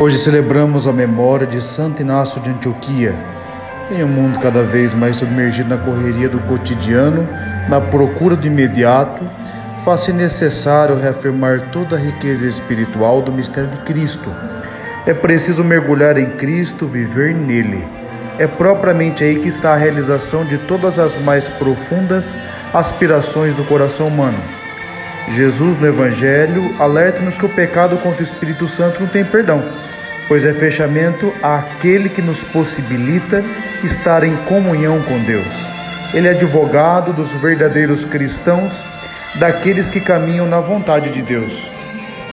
Hoje celebramos a memória de Santo Inácio de Antioquia. Em um mundo cada vez mais submergido na correria do cotidiano, na procura do imediato, faz-se necessário reafirmar toda a riqueza espiritual do mistério de Cristo. É preciso mergulhar em Cristo, viver nele. É propriamente aí que está a realização de todas as mais profundas aspirações do coração humano. Jesus, no Evangelho, alerta-nos que o pecado contra o Espírito Santo não tem perdão pois é fechamento àquele que nos possibilita estar em comunhão com Deus. Ele é advogado dos verdadeiros cristãos, daqueles que caminham na vontade de Deus.